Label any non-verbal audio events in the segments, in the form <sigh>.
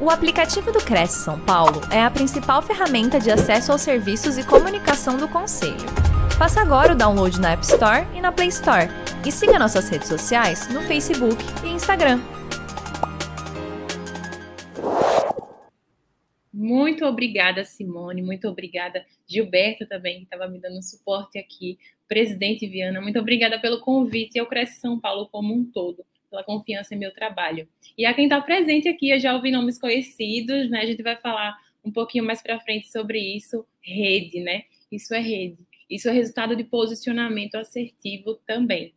O aplicativo do Cresce São Paulo é a principal ferramenta de acesso aos serviços e comunicação do Conselho. Faça agora o download na App Store e na Play Store. E siga nossas redes sociais no Facebook e Instagram. Muito obrigada, Simone. Muito obrigada, Gilberto também, que estava me dando suporte aqui. Presidente Viana, muito obrigada pelo convite e ao Cresce São Paulo como um todo pela confiança em meu trabalho. E a quem está presente aqui, eu já ouvi nomes conhecidos, né? A gente vai falar um pouquinho mais para frente sobre isso. Rede, né? Isso é rede. Isso é resultado de posicionamento assertivo também.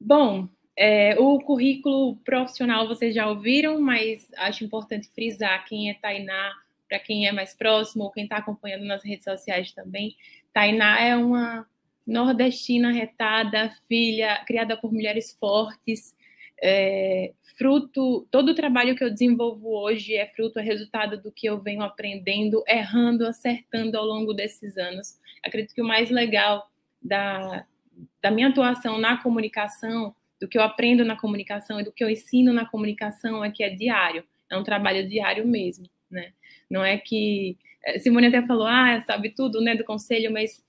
Bom, é, o currículo profissional vocês já ouviram, mas acho importante frisar quem é Tainá, para quem é mais próximo ou quem está acompanhando nas redes sociais também. Tainá é uma nordestina retada, filha, criada por mulheres fortes, é, fruto, todo o trabalho que eu desenvolvo hoje é fruto, é resultado do que eu venho aprendendo, errando, acertando ao longo desses anos. Acredito que o mais legal da, da minha atuação na comunicação, do que eu aprendo na comunicação e do que eu ensino na comunicação é que é diário, é um trabalho diário mesmo, né? Não é que é, Simone até falou, ah, sabe tudo, né, do conselho, mas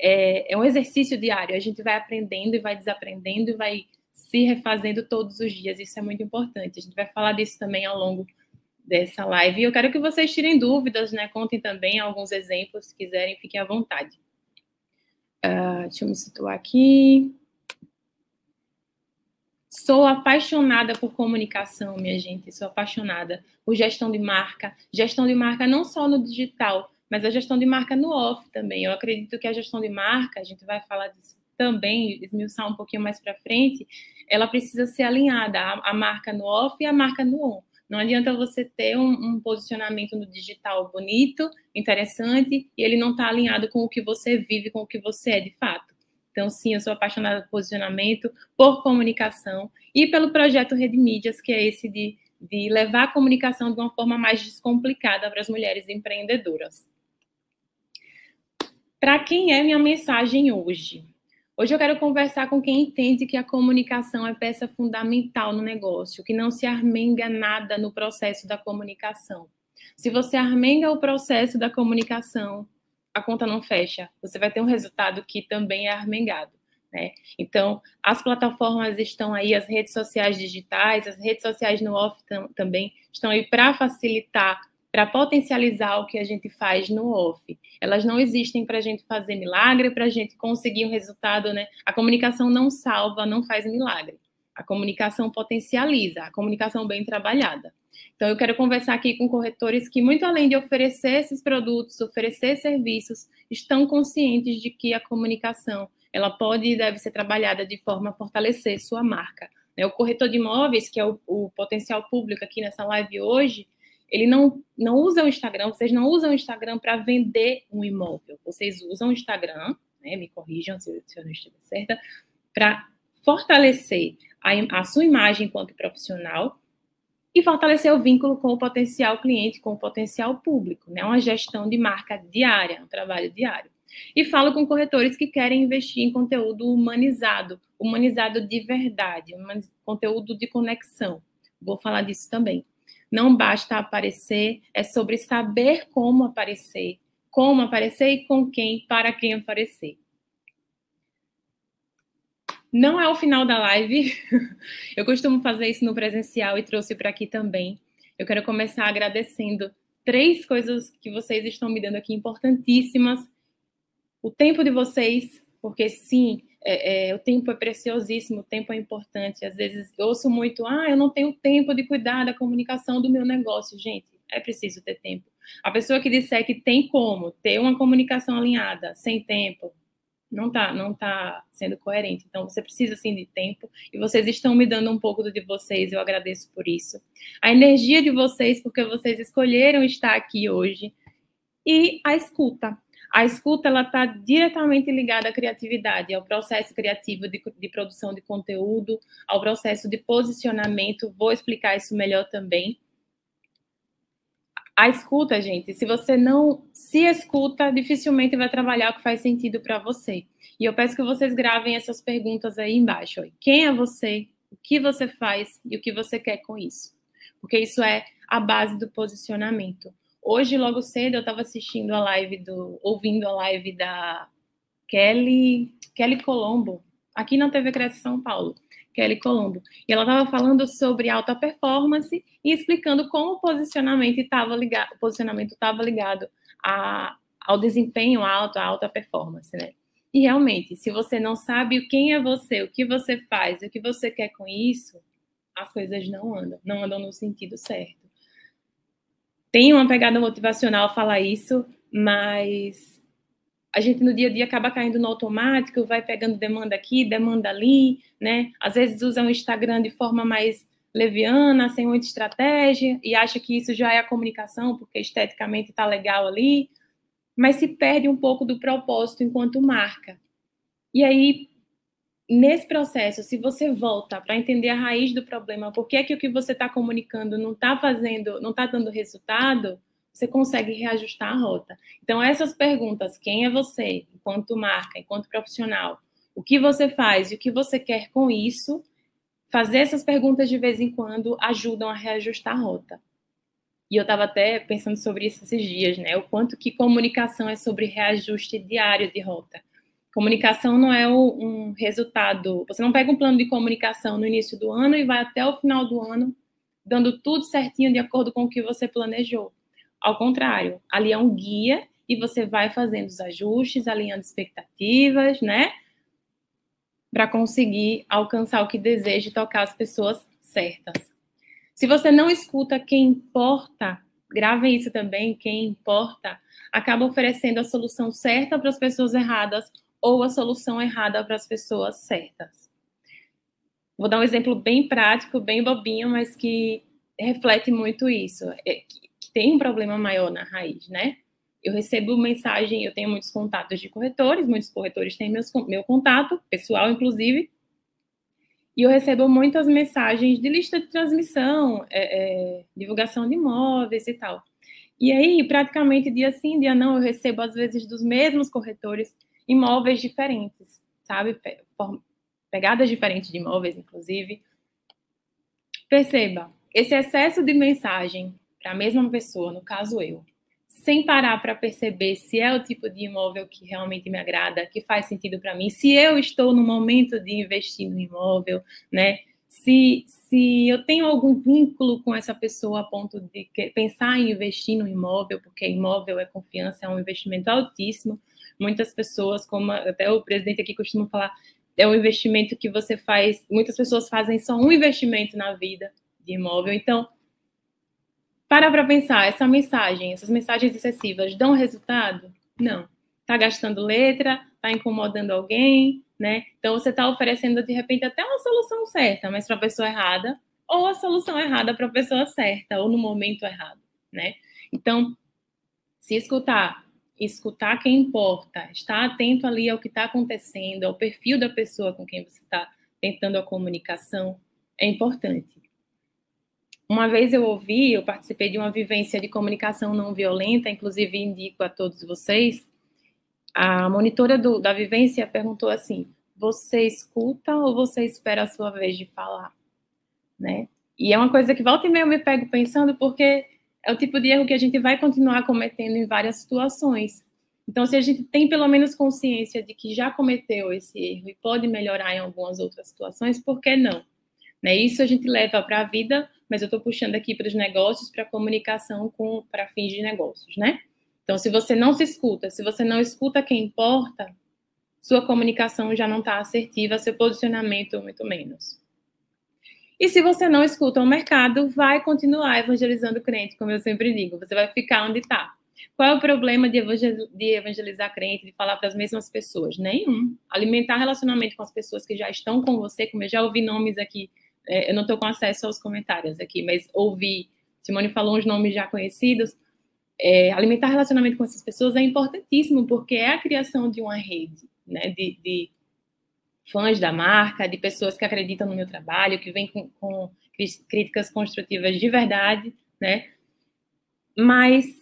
é, é um exercício diário. A gente vai aprendendo e vai desaprendendo e vai se refazendo todos os dias. Isso é muito importante. A gente vai falar disso também ao longo dessa live. E eu quero que vocês tirem dúvidas, né? Contem também alguns exemplos, se quiserem, fiquem à vontade. Uh, deixa eu me situar aqui. Sou apaixonada por comunicação, minha gente. Sou apaixonada por gestão de marca. Gestão de marca não só no digital, mas a gestão de marca no off também. Eu acredito que a gestão de marca, a gente vai falar disso também, esmiuçar um pouquinho mais para frente, ela precisa ser alinhada, a, a, marca no off e a marca no on. Não adianta você ter um, um posicionamento no digital bonito, interessante, e ele não está alinhado com o que você vive, com o que você é de fato. Então, sim, eu sou apaixonada por posicionamento, por comunicação e pelo projeto Rede Mídias, que é esse de, de levar a comunicação de uma forma mais descomplicada para as mulheres empreendedoras. Para quem é minha mensagem hoje? Hoje eu quero conversar com quem entende que a comunicação é peça fundamental no negócio, que não se armenga nada no processo da comunicação. Se você armenga o processo da comunicação, a conta não fecha. Você vai ter um resultado que também é armengado. Né? Então, as plataformas estão aí, as redes sociais digitais, as redes sociais no off também estão aí para facilitar para potencializar o que a gente faz no off. Elas não existem para a gente fazer milagre, para a gente conseguir um resultado, né? A comunicação não salva, não faz milagre. A comunicação potencializa, a comunicação bem trabalhada. Então, eu quero conversar aqui com corretores que, muito além de oferecer esses produtos, oferecer serviços, estão conscientes de que a comunicação ela pode e deve ser trabalhada de forma a fortalecer sua marca. Né? O corretor de imóveis, que é o, o potencial público aqui nessa live hoje, ele não, não usa o Instagram, vocês não usam o Instagram para vender um imóvel, vocês usam o Instagram, né, me corrijam se, se eu não estiver certa, para fortalecer a, a sua imagem enquanto profissional e fortalecer o vínculo com o potencial cliente, com o potencial público, né? Uma gestão de marca diária, um trabalho diário. E falo com corretores que querem investir em conteúdo humanizado, humanizado de verdade, conteúdo de conexão. Vou falar disso também. Não basta aparecer, é sobre saber como aparecer, como aparecer e com quem, para quem aparecer. Não é o final da live. <laughs> Eu costumo fazer isso no presencial e trouxe para aqui também. Eu quero começar agradecendo três coisas que vocês estão me dando aqui importantíssimas. O tempo de vocês, porque sim, é, é, o tempo é preciosíssimo, o tempo é importante. Às vezes eu ouço muito, ah, eu não tenho tempo de cuidar da comunicação do meu negócio. Gente, é preciso ter tempo. A pessoa que disser que tem como ter uma comunicação alinhada sem tempo, não está não tá sendo coerente. Então, você precisa, sim, de tempo. E vocês estão me dando um pouco do de vocês. Eu agradeço por isso. A energia de vocês, porque vocês escolheram estar aqui hoje. E a escuta. A escuta ela está diretamente ligada à criatividade, ao processo criativo de, de, produção de conteúdo, ao processo de posicionamento. Vou explicar isso melhor também. A escuta, gente, se você não se escuta, dificilmente vai trabalhar o que faz sentido para você. E eu peço que vocês gravem essas perguntas aí embaixo. Quem é você? O que você faz e o que você quer com isso? porque isso é a base do posicionamento. Hoje, logo cedo, eu estava assistindo a live do, ouvindo a live da Kelly, Kelly Colombo, aqui na TV Cresce São Paulo. Kelly Colombo. E ela estava falando sobre alta performance e explicando como o posicionamento estava ligado, posicionamento estava ligado a, ao desempenho alto, à alta performance, né? E realmente, se você não sabe quem é você, o que você faz, o que você quer com isso, as coisas não andam, não andam no sentido certo. Tem uma pegada motivacional falar isso, mas a gente no dia a dia acaba caindo no automático, vai pegando demanda aqui, demanda ali, né? Às vezes usa o Instagram de forma mais leviana, sem muita estratégia, e acha que isso já é a comunicação, porque esteticamente está legal ali, mas se perde um pouco do propósito enquanto marca. E aí, nesse processo, se você volta para entender a raiz do problema, por que é que o que você está comunicando não está fazendo, não está dando resultado, você consegue reajustar a rota. Então, essas perguntas, quem é você, enquanto marca, enquanto profissional, o que você faz e o que você quer com isso, fazer essas perguntas de vez em quando ajudam a reajustar a rota. E eu estava até pensando sobre isso esses dias, né? O quanto que comunicação é sobre reajuste diário de rota. Comunicação não é um resultado. Você não pega um plano de comunicação no início do ano e vai até o final do ano dando tudo certinho de acordo com o que você planejou. Ao contrário, ali é um guia e você vai fazendo os ajustes, alinhando expectativas, né? Para conseguir alcançar o que deseja e tocar as pessoas certas. Se você não escuta quem importa, grave isso também, quem importa, acaba oferecendo a solução certa para as pessoas erradas ou a solução errada para as pessoas certas. Vou dar um exemplo bem prático, bem bobinho, mas que reflete muito isso. É tem um problema maior na raiz, né? Eu recebo mensagem, eu tenho muitos contatos de corretores, muitos corretores têm meus, meu contato, pessoal inclusive, e eu recebo muitas mensagens de lista de transmissão, é, é, divulgação de imóveis e tal. E aí, praticamente dia sim, dia não, eu recebo às vezes dos mesmos corretores imóveis diferentes, sabe? Pegadas diferentes de imóveis, inclusive. Perceba, esse excesso de mensagem para a mesma pessoa, no caso eu, sem parar para perceber se é o tipo de imóvel que realmente me agrada, que faz sentido para mim, se eu estou no momento de investir no imóvel, né? Se, se eu tenho algum vínculo com essa pessoa a ponto de pensar em investir no imóvel, porque imóvel é confiança, é um investimento altíssimo. Muitas pessoas, como até o presidente aqui costuma falar, é um investimento que você faz, muitas pessoas fazem só um investimento na vida de imóvel. Então, para para pensar, essa mensagem, essas mensagens excessivas dão resultado? Não. Está gastando letra, está incomodando alguém, né? Então você está oferecendo de repente até uma solução certa, mas para a pessoa errada, ou a solução errada para a pessoa certa, ou no momento errado, né? Então, se escutar, escutar quem importa, estar atento ali ao que está acontecendo, ao perfil da pessoa com quem você está tentando a comunicação, é importante. Uma vez eu ouvi, eu participei de uma vivência de comunicação não violenta, inclusive indico a todos vocês. A monitora do, da vivência perguntou assim: você escuta ou você espera a sua vez de falar? Né? E é uma coisa que volta e meia eu me pego pensando, porque é o tipo de erro que a gente vai continuar cometendo em várias situações. Então, se a gente tem pelo menos consciência de que já cometeu esse erro e pode melhorar em algumas outras situações, por que não? Né? Isso a gente leva para a vida mas eu estou puxando aqui para os negócios, para a comunicação com para fins de negócios, né? Então, se você não se escuta, se você não escuta quem importa, sua comunicação já não está assertiva, seu posicionamento muito menos. E se você não escuta o mercado, vai continuar evangelizando o crente, como eu sempre digo, você vai ficar onde está. Qual é o problema de evangelizar crente, de falar para as mesmas pessoas? Nenhum. Alimentar relacionamento com as pessoas que já estão com você, como eu já ouvi nomes aqui é, eu não estou com acesso aos comentários aqui, mas ouvi, Simone falou uns nomes já conhecidos. É, alimentar relacionamento com essas pessoas é importantíssimo, porque é a criação de uma rede, né, de, de fãs da marca, de pessoas que acreditam no meu trabalho, que vêm com, com críticas construtivas de verdade, né? Mas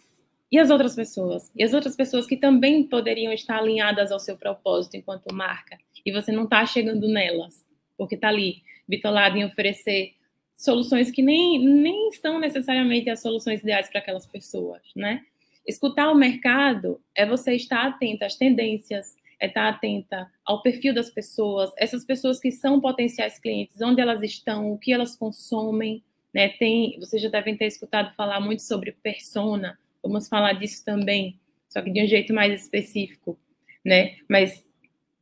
e as outras pessoas? E as outras pessoas que também poderiam estar alinhadas ao seu propósito enquanto marca, e você não está chegando nelas, porque está ali bitolado em oferecer soluções que nem, nem são necessariamente as soluções ideais para aquelas pessoas, né? Escutar o mercado é você estar atento às tendências, é estar atenta ao perfil das pessoas, essas pessoas que são potenciais clientes, onde elas estão, o que elas consomem, né? Tem, vocês já devem ter escutado falar muito sobre persona, vamos falar disso também, só que de um jeito mais específico, né? Mas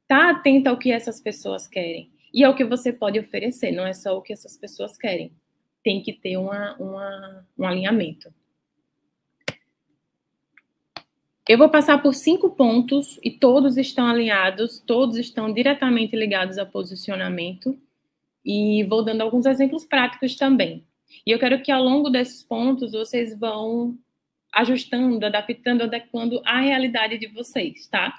tá atenta ao que essas pessoas querem e ao que você pode oferecer, não é só o que essas pessoas querem. Tem que ter uma, uma um alinhamento. Eu vou passar por cinco pontos e todos estão alinhados, todos estão diretamente ligados a posicionamento e vou dando alguns exemplos práticos também. E eu quero que ao longo desses pontos vocês vão ajustando, adaptando, adequando à realidade de vocês, tá?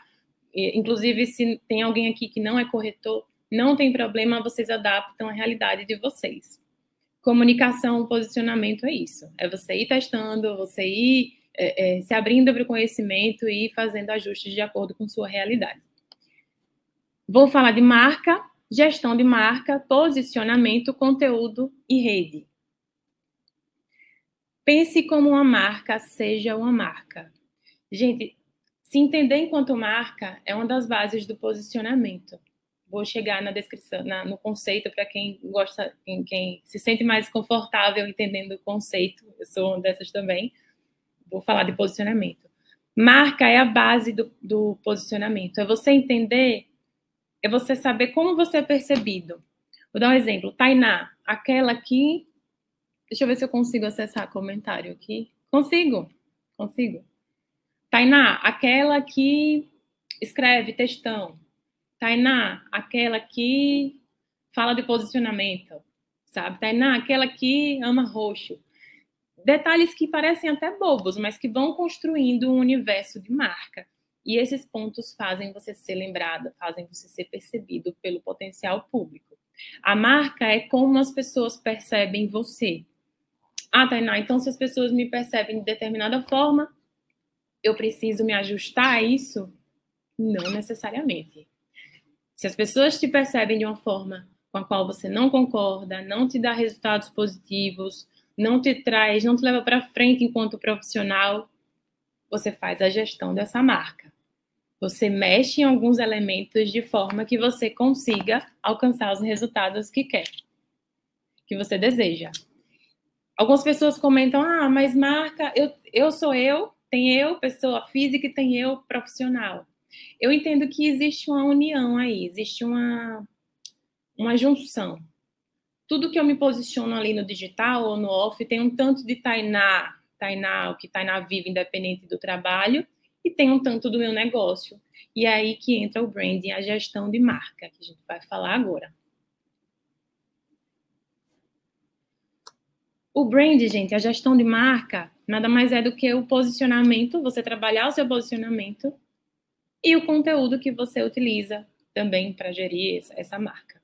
Inclusive, se tem alguém aqui que não é corretor, não tem problema, vocês adaptam à realidade de vocês. Comunicação, posicionamento é isso. É você ir testando, você ir é, é, se abrindo para o conhecimento e fazendo ajustes de acordo com sua realidade. Vou falar de marca, gestão de marca, posicionamento, conteúdo e rede. Pense como uma marca seja uma marca. Gente, se entender enquanto marca é uma das bases do posicionamento. Vou chegar na descrição, na, no conceito para quem gosta, quem, quem se sente mais confortável entendendo o conceito. Eu sou uma dessas também vou falar de posicionamento. Marca é a base do, do posicionamento. É você entender, é você saber como você é percebido. Vou dar um exemplo. Tainá, aquela que. Deixa eu ver se eu consigo acessar comentário aqui. Consigo, consigo. Tainá, aquela que escreve textão. Tainá, aquela que fala de posicionamento, sabe? Tainá, aquela que ama roxo detalhes que parecem até bobos, mas que vão construindo um universo de marca. E esses pontos fazem você ser lembrado, fazem você ser percebido pelo potencial público. A marca é como as pessoas percebem você. Ah, Tainá, então se as pessoas me percebem de determinada forma, eu preciso me ajustar a isso? Não necessariamente. Se as pessoas te percebem de uma forma com a qual você não concorda, não te dá resultados positivos, não te traz, não te leva para frente enquanto profissional, você faz a gestão dessa marca. Você mexe em alguns elementos de forma que você consiga alcançar os resultados que quer, que você deseja. Algumas pessoas comentam: ah, mas marca, eu, eu sou eu, tem eu, pessoa física, e tem eu, profissional. Eu entendo que existe uma união aí, existe uma, uma junção tudo que eu me posiciono ali no digital ou no off tem um tanto de Tainá, Tainá, o que Tainá vive independente do trabalho, e tem um tanto do meu negócio. E é aí que entra o branding, a gestão de marca, que a gente vai falar agora. O brand, gente, a gestão de marca, nada mais é do que o posicionamento, você trabalhar o seu posicionamento e o conteúdo que você utiliza também para gerir essa marca.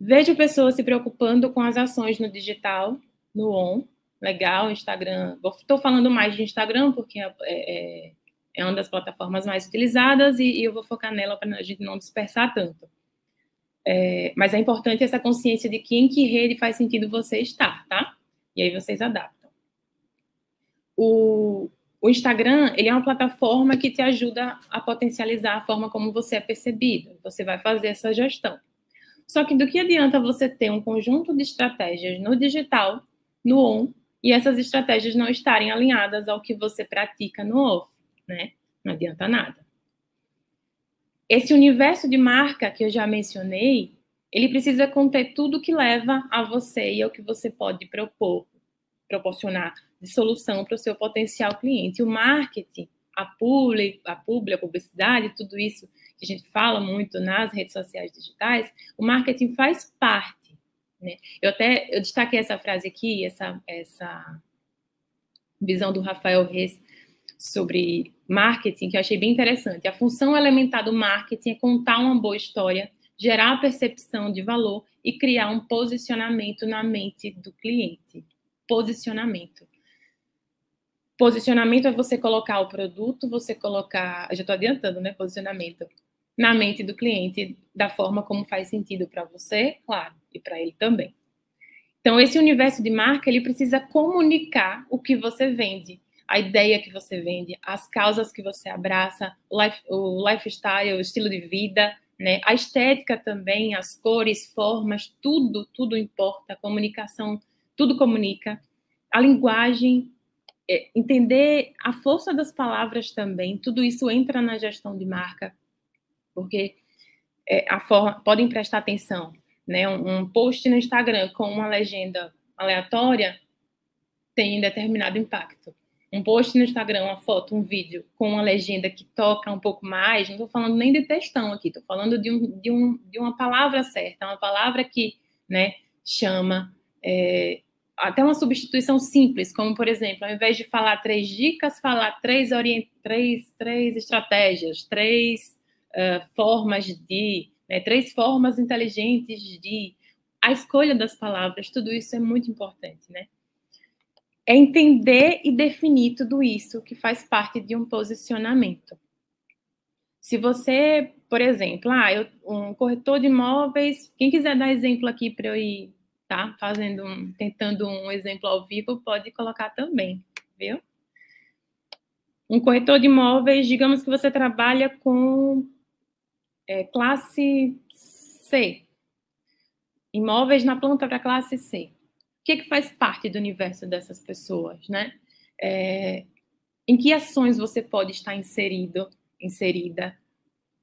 Vejo pessoas se preocupando com as ações no digital, no on, legal, Instagram. Estou falando mais de Instagram porque é, é, é, uma das plataformas mais utilizadas e, e eu vou focar nela para a gente não dispersar tanto. É, mas é importante essa consciência de que em que rede faz sentido você estar, tá? E aí vocês adaptam. O, o Instagram, ele é uma plataforma que te ajuda a potencializar a forma como você é percebido. Você vai fazer essa gestão. Só que do que adianta você ter um conjunto de estratégias no digital, no on, e essas estratégias não estarem alinhadas ao que você pratica no off, né? Não adianta nada. Esse universo de marca que eu já mencionei, ele precisa conter tudo que leva a você e ao que você pode propor, proporcionar de solução para o seu potencial cliente. O marketing, a publi, a publi, a publicidade, tudo isso que a gente fala muito nas redes sociais digitais, o marketing faz parte. Né? Eu até eu destaquei essa frase aqui, essa, essa visão do Rafael Reis sobre marketing, que eu achei bem interessante. A função elementar do marketing é contar uma boa história, gerar a percepção de valor e criar um posicionamento na mente do cliente. Posicionamento. Posicionamento é você colocar o produto, você colocar. Eu já estou adiantando, né? Posicionamento na mente do cliente da forma como faz sentido para você, claro, e para ele também. Então, esse universo de marca, ele precisa comunicar o que você vende, a ideia que você vende, as causas que você abraça, life, o lifestyle, o estilo de vida, né? A estética também, as cores, formas, tudo, tudo importa. A comunicação, tudo comunica. A linguagem, é, entender a força das palavras também, tudo isso entra na gestão de marca, porque é, a forma, podem prestar atenção, né? Um, um post no Instagram com uma legenda aleatória tem determinado impacto. Um post no Instagram, uma foto, um vídeo com uma legenda que toca um pouco mais, não estou falando nem de textão aqui, estou falando de, um, de, um, de uma palavra certa, uma palavra que né, chama, é, até uma substituição simples, como por exemplo, ao invés de falar três dicas, falar três, orient... três, três estratégias, três uh, formas de, né, três formas inteligentes de. A escolha das palavras, tudo isso é muito importante, né? É entender e definir tudo isso que faz parte de um posicionamento. Se você, por exemplo, ah, eu, um corretor de imóveis, quem quiser dar exemplo aqui para eu ir tá? Fazendo um, tentando um exemplo ao vivo, pode colocar também, viu? Um corretor de imóveis, digamos que você trabalha com é, classe C, imóveis na planta para classe C. O que, é que faz parte do universo dessas pessoas, né? É, em que ações você pode estar inserido, inserida,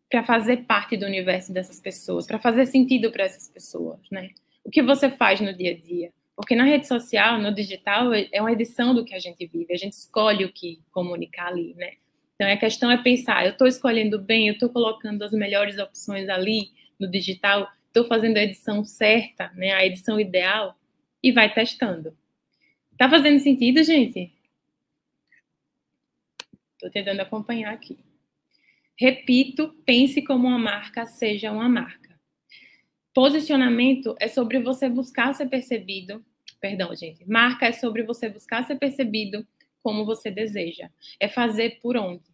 para fazer parte do universo dessas pessoas, para fazer sentido para essas pessoas, né? o que você faz no dia a dia. Porque na rede social, no digital, é uma edição do que a gente vive, a gente escolhe o que comunicar ali, né? Então, a questão é pensar, eu estou escolhendo bem, eu estou colocando as melhores opções ali no digital, estou fazendo a edição certa, né, a edição ideal, e vai testando. Tá fazendo sentido, gente? Estou tentando acompanhar aqui. Repito, pense como uma marca seja uma marca. Posicionamento é sobre você buscar ser percebido. Perdão, gente. Marca é sobre você buscar ser percebido como você deseja. É fazer por onde.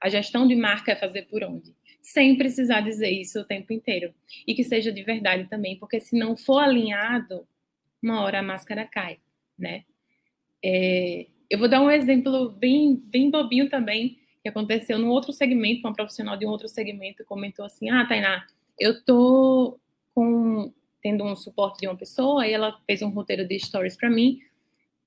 A gestão de marca é fazer por onde. Sem precisar dizer isso o tempo inteiro. E que seja de verdade também, porque se não for alinhado, uma hora a máscara cai, né? É, eu vou dar um exemplo bem, bem bobinho também, que aconteceu num outro segmento, uma profissional de um outro segmento comentou assim, ah, Tainá, eu tô com tendo um suporte de uma pessoa, e ela fez um roteiro de stories para mim,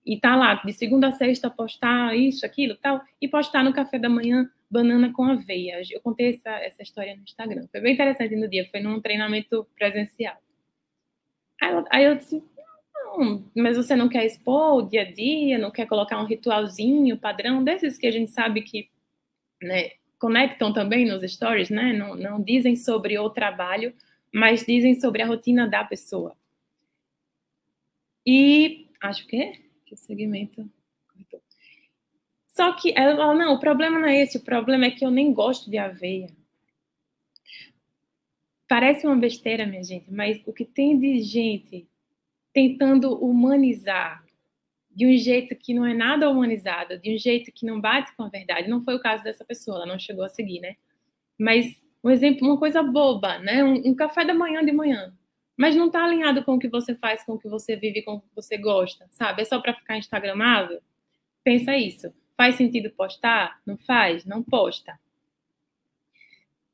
e tá lá, de segunda a sexta, postar isso, aquilo, tal, e postar no café da manhã banana com aveia. Eu contei essa, essa história no Instagram. Foi bem interessante no dia, foi num treinamento presencial. Aí, aí eu disse, não, mas você não quer expor o dia a dia, não quer colocar um ritualzinho, padrão, desses que a gente sabe que, né, conectam também nos stories, né, não, não dizem sobre o trabalho, mas dizem sobre a rotina da pessoa. E acho que é que segmento. Só que ela fala, não, o problema não é esse, o problema é que eu nem gosto de aveia. Parece uma besteira, minha gente, mas o que tem de gente tentando humanizar de um jeito que não é nada humanizado, de um jeito que não bate com a verdade. Não foi o caso dessa pessoa, ela não chegou a seguir, né? Mas um exemplo, uma coisa boba, né? Um, um café da manhã de manhã. Mas não está alinhado com o que você faz, com o que você vive, com o que você gosta, sabe? É só para ficar instagramável? Pensa isso. Faz sentido postar? Não faz? Não posta.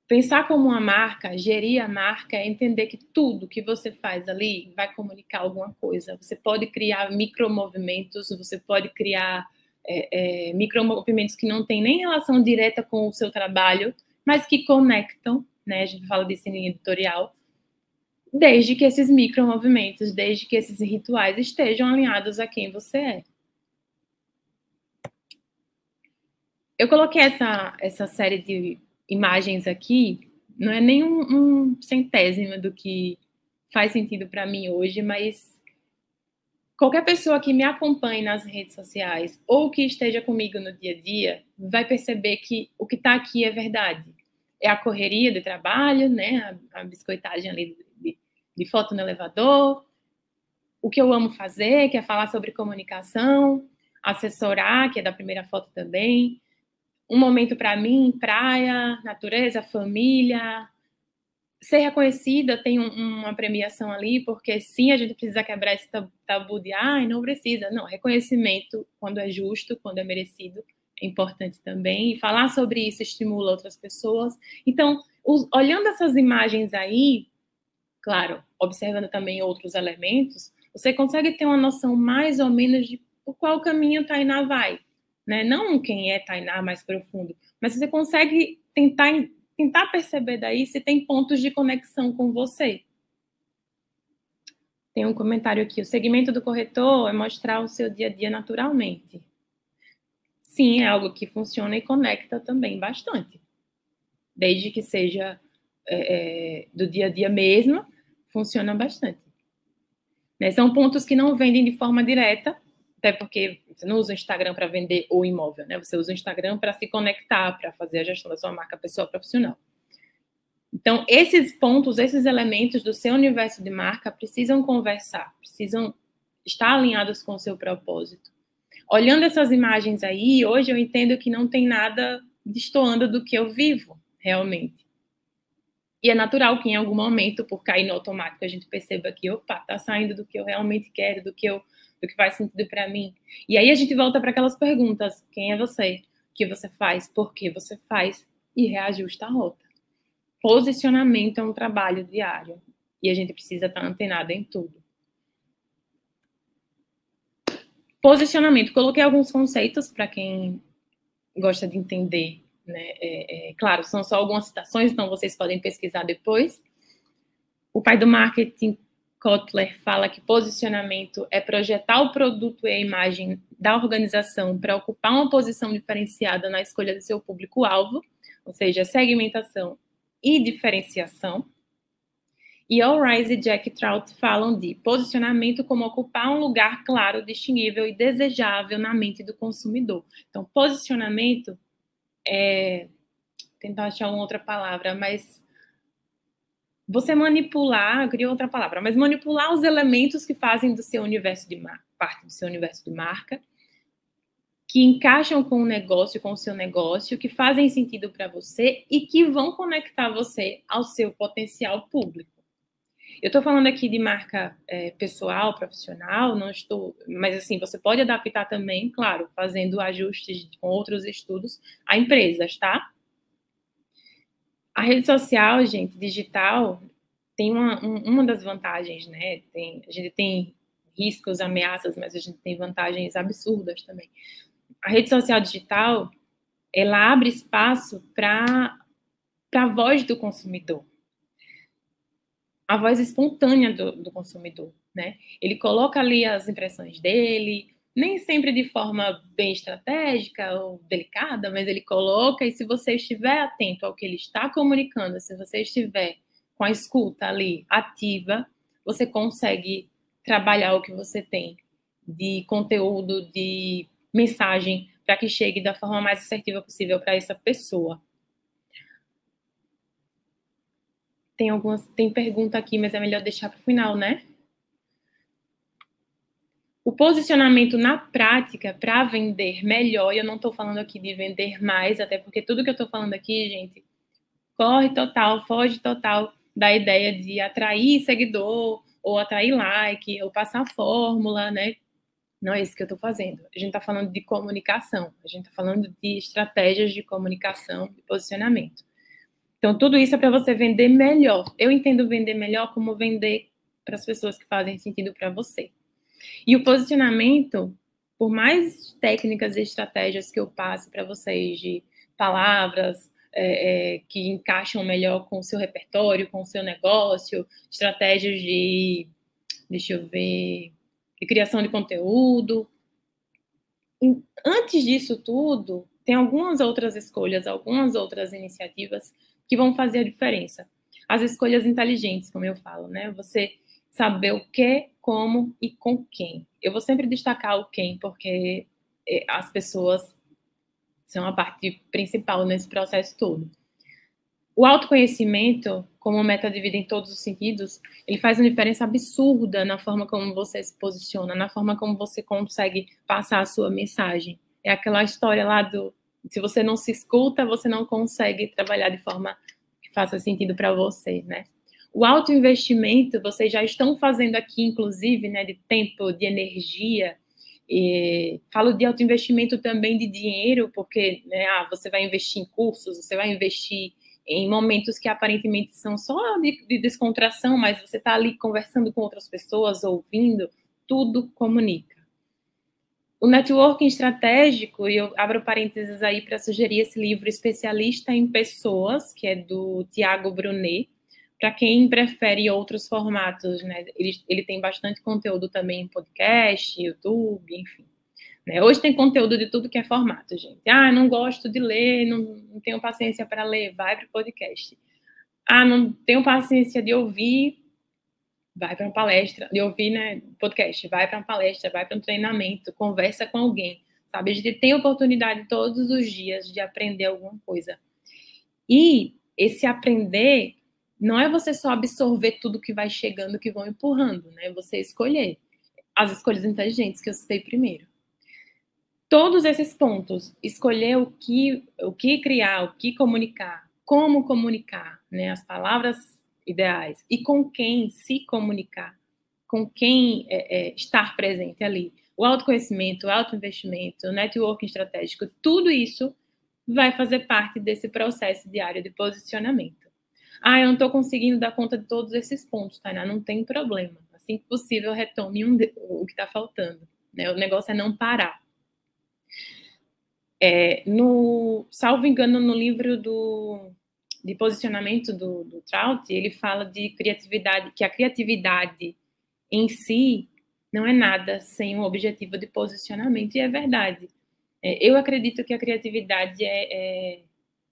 Pensar como uma marca, gerir a marca, é entender que tudo que você faz ali vai comunicar alguma coisa. Você pode criar micromovimentos, você pode criar é, é, micromovimentos que não têm nem relação direta com o seu trabalho, mas que conectam, né? A gente fala disso em linha editorial, desde que esses micromovimentos, desde que esses rituais estejam alinhados a quem você é. Eu coloquei essa, essa série de imagens aqui, não é nem um, um centésimo do que faz sentido para mim hoje, mas qualquer pessoa que me acompanhe nas redes sociais ou que esteja comigo no dia a dia vai perceber que o que está aqui é verdade. É a correria de trabalho, né? A, a biscoitagem ali de, foto no elevador. O que eu amo fazer, que é falar sobre comunicação, assessorar, que é da primeira foto também. Um momento para mim, praia, natureza, família, ser reconhecida tem um, uma premiação ali, porque sim, a gente precisa quebrar esse tabu de, ai, ah, não precisa. Não, reconhecimento, quando é justo, quando é merecido, é importante também. E falar sobre isso estimula outras pessoas. Então, os, olhando essas imagens aí, claro, observando também outros elementos, você consegue ter uma noção mais ou menos de por qual caminho Tainá vai. Né? Não quem é Tainá mais profundo, mas você consegue tentar tentar perceber daí se tem pontos de conexão com você. Tem um comentário aqui. O segmento do corretor é mostrar o seu dia a dia naturalmente. Sim, é algo que funciona e conecta também bastante. Desde que seja é, do dia a dia mesmo, funciona bastante. Né? São pontos que não vendem de forma direta, até porque você não usa o Instagram para vender o imóvel, né? Você usa o Instagram para se conectar, para fazer a gestão da sua marca pessoa profissional. Então, esses pontos, esses elementos do seu universo de marca precisam conversar, precisam estar alinhados com o seu propósito. Olhando essas imagens aí, hoje eu entendo que não tem nada destoando do que eu vivo, realmente. E é natural que em algum momento, por cair no automático, a gente perceba que, opa, tá saindo do que eu realmente quero, do que eu do que faz sentido para mim. E aí a gente volta para aquelas perguntas: quem é você? O que você faz? Por que você faz? E reajusta a rota. Posicionamento é um trabalho diário e a gente precisa estar antenado em tudo. Posicionamento. Coloquei alguns conceitos para quem gosta de entender. Né? É, é, claro, são só algumas citações, então vocês podem pesquisar depois. O pai do marketing Kotler fala que posicionamento é projetar o produto e a imagem da organização para ocupar uma posição diferenciada na escolha do seu público-alvo, ou seja, segmentação e diferenciação. E Allrise e Jack Trout falam de posicionamento como ocupar um lugar claro, distinguível e desejável na mente do consumidor. Então, posicionamento é. Tentar achar uma outra palavra, mas você manipular, eu queria outra palavra, mas manipular os elementos que fazem do seu universo de parte do seu universo de marca, que encaixam com o negócio, com o seu negócio, que fazem sentido para você e que vão conectar você ao seu potencial público. Eu estou falando aqui de marca é, pessoal, profissional, não estou, mas assim, você pode adaptar também, claro, fazendo ajustes com outros estudos a empresas, tá? A rede social, gente, digital, tem uma, um, uma das vantagens, né? Tem, a gente tem riscos, ameaças, mas a gente tem vantagens absurdas também. A rede social digital, ela abre espaço para a voz do consumidor. A voz espontânea do, do consumidor, né? Ele coloca ali as impressões dele, nem sempre de forma bem estratégica ou delicada, mas ele coloca, e se você estiver atento ao que ele está comunicando, se você estiver com a escuta ali ativa, você consegue trabalhar o que você tem de conteúdo, de mensagem, para que chegue da forma mais assertiva possível para essa pessoa. Tem algumas, tem pergunta aqui, mas é melhor deixar para o final, né? O posicionamento na prática para vender melhor, e eu não estou falando aqui de vender mais, até porque tudo que eu estou falando aqui, gente, corre total, foge total da ideia de atrair seguidor, ou atrair like, ou passar fórmula, né? Não é isso que eu estou fazendo. A gente está falando de comunicação, a gente está falando de estratégias de comunicação e posicionamento. Então, tudo isso é para você vender melhor. Eu entendo vender melhor como vender para as pessoas que fazem sentido para você. E o posicionamento, por mais técnicas e estratégias que eu passe para vocês de palavras é, é, que encaixam melhor com o seu repertório, com o seu negócio, estratégias de, deixa eu ver, de criação de conteúdo. Antes disso tudo, tem algumas outras escolhas, algumas outras iniciativas que vão fazer a diferença. As escolhas inteligentes, como eu falo, né? Você saber o que, como e com quem. Eu vou sempre destacar o quem, porque é, as pessoas são a parte principal nesse processo todo. O autoconhecimento, como meta de vida em todos os sentidos, ele faz uma diferença absurda na forma como você se posiciona, na forma como você consegue passar a sua mensagem. É aquela história lá do se você não se escuta, você não consegue trabalhar de forma que faça sentido para você, né? O alto investimento, vocês já estão fazendo aqui, inclusive, né, de tempo, de energia. E falo de alto investimento também de dinheiro, porque né, ah, você vai investir em cursos, você vai investir em momentos que aparentemente são só de, de descontração, mas você está ali conversando com outras pessoas, ouvindo, tudo comunica. O networking estratégico, e eu abro parênteses aí para sugerir esse livro Especialista em Pessoas, que é do Tiago Brunet, para quem prefere outros formatos, né? Ele, ele tem bastante conteúdo também em podcast, YouTube, enfim. Né? Hoje tem conteúdo de tudo que é formato, gente. Ah, não gosto de ler, não, não tenho paciência para ler, vai para o podcast. Ah, não tenho paciência de ouvir, vai para uma palestra, de ouvir, né, podcast, vai para uma palestra, vai para um treinamento, conversa com alguém, sabe? A gente tem oportunidade todos os dias de aprender alguma coisa. E esse aprender não é você só absorver tudo que vai chegando, que vão empurrando, né? Você escolher as escolhas inteligentes que eu citei primeiro todos esses pontos, escolher o que, o que criar, o que comunicar, como comunicar, né, as palavras ideais e com quem se comunicar, com quem é, é, estar presente ali. O autoconhecimento, o autoinvestimento, o networking estratégico, tudo isso vai fazer parte desse processo diário de posicionamento. Ah, eu não estou conseguindo dar conta de todos esses pontos, Tainá, não tem problema. Assim que possível, retome um de, o que está faltando. Né? O negócio é não parar. É, no, salvo engano, no livro do, de posicionamento do, do Trout, ele fala de criatividade, que a criatividade em si não é nada sem um objetivo de posicionamento, e é verdade. É, eu acredito que a criatividade é, é,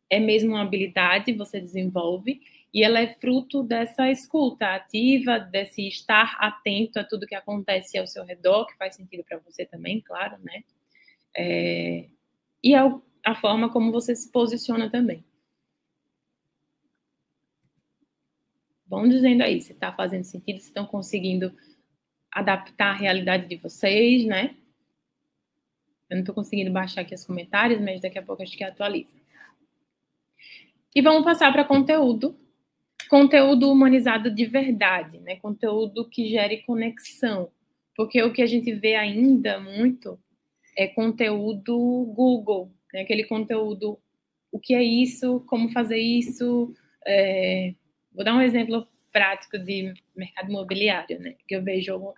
é mesmo uma habilidade, você desenvolve, e ela é fruto dessa escuta ativa, desse estar atento a tudo que acontece ao seu redor, que faz sentido para você também, claro, né? É, e a, a forma como você se posiciona também. Vão dizendo aí se está fazendo sentido, se estão conseguindo adaptar a realidade de vocês, né? Eu não estou conseguindo baixar aqui os comentários, mas daqui a pouco acho que atualiza. E vamos passar para conteúdo. Conteúdo humanizado de verdade, né? Conteúdo que gere conexão. Porque o que a gente vê ainda muito é conteúdo Google, né? aquele conteúdo, o que é isso, como fazer isso. É, vou dar um exemplo prático de mercado imobiliário, né? que eu vejo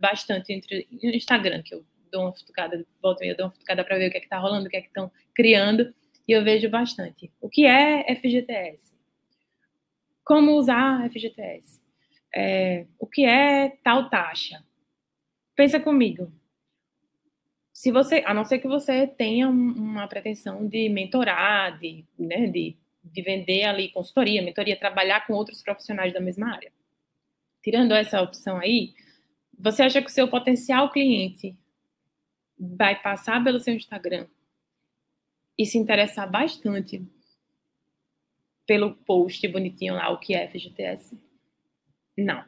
bastante entre no Instagram, que eu dou uma futucada, volto e dou uma futucada para ver o que é que está rolando, o que é que estão criando, e eu vejo bastante. O que é FGTS? Como usar FGTS? É, o que é tal taxa? Pensa comigo se você, a não ser que você tenha uma pretensão de mentorar, de, né, de, de vender ali consultoria, mentoria, trabalhar com outros profissionais da mesma área. Tirando essa opção aí, você acha que o seu potencial cliente vai passar pelo seu Instagram e se interessar bastante pelo post bonitinho lá, o que é FGTS? Não,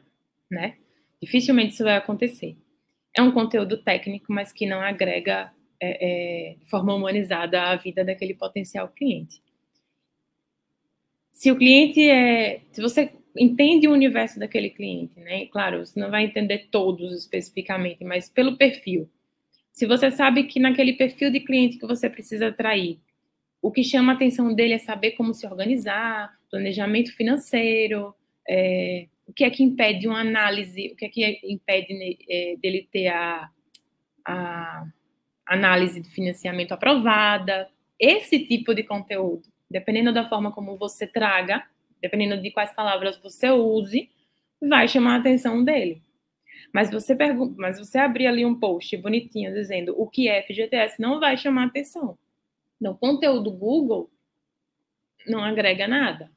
né? Dificilmente isso vai acontecer é um conteúdo técnico, mas que não agrega é, é, forma humanizada a vida daquele potencial cliente. Se o cliente é. Se você entende o universo daquele cliente, né? Claro, você não vai entender todos especificamente, mas pelo perfil. Se você sabe que naquele perfil de cliente que você precisa atrair, o que chama a atenção dele é saber como se organizar, planejamento financeiro, é, o que é que impede uma análise, o que é que impede é, dele ter a, a análise de financiamento aprovada, esse tipo de conteúdo, dependendo da forma como você traga, dependendo de quais palavras você use, vai chamar a atenção dele. Mas você pergunta, mas você abrir ali um post bonitinho dizendo o que é FGTS não vai chamar atenção. Então, conteúdo Google não agrega nada.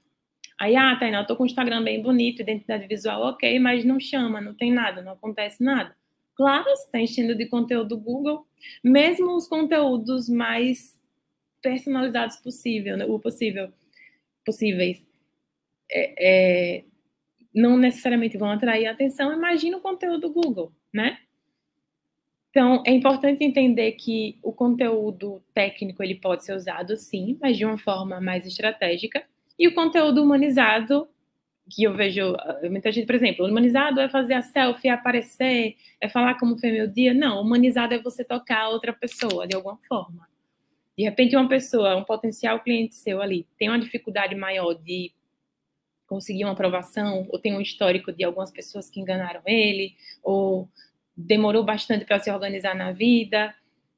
Aí, ah, Tainá, eu tô com o Instagram bem bonito, identidade visual ok, mas não chama, não tem nada, não acontece nada. Claro, você está enchendo de conteúdo Google, mesmo os conteúdos mais personalizados possível, né, o possível, possíveis, é, é, não necessariamente vão atrair atenção. Imagina o conteúdo Google, né? Então, é importante entender que o conteúdo técnico ele pode ser usado sim, mas de uma forma mais estratégica e o conteúdo humanizado que eu vejo muita gente, por exemplo, humanizado é fazer a selfie, é aparecer, é falar como foi meu dia. Não, humanizado é você tocar outra pessoa de alguma forma. De repente, uma pessoa, um potencial cliente seu ali, tem uma dificuldade maior de conseguir uma aprovação, ou tem um histórico de algumas pessoas que enganaram ele, ou demorou bastante para se organizar na vida.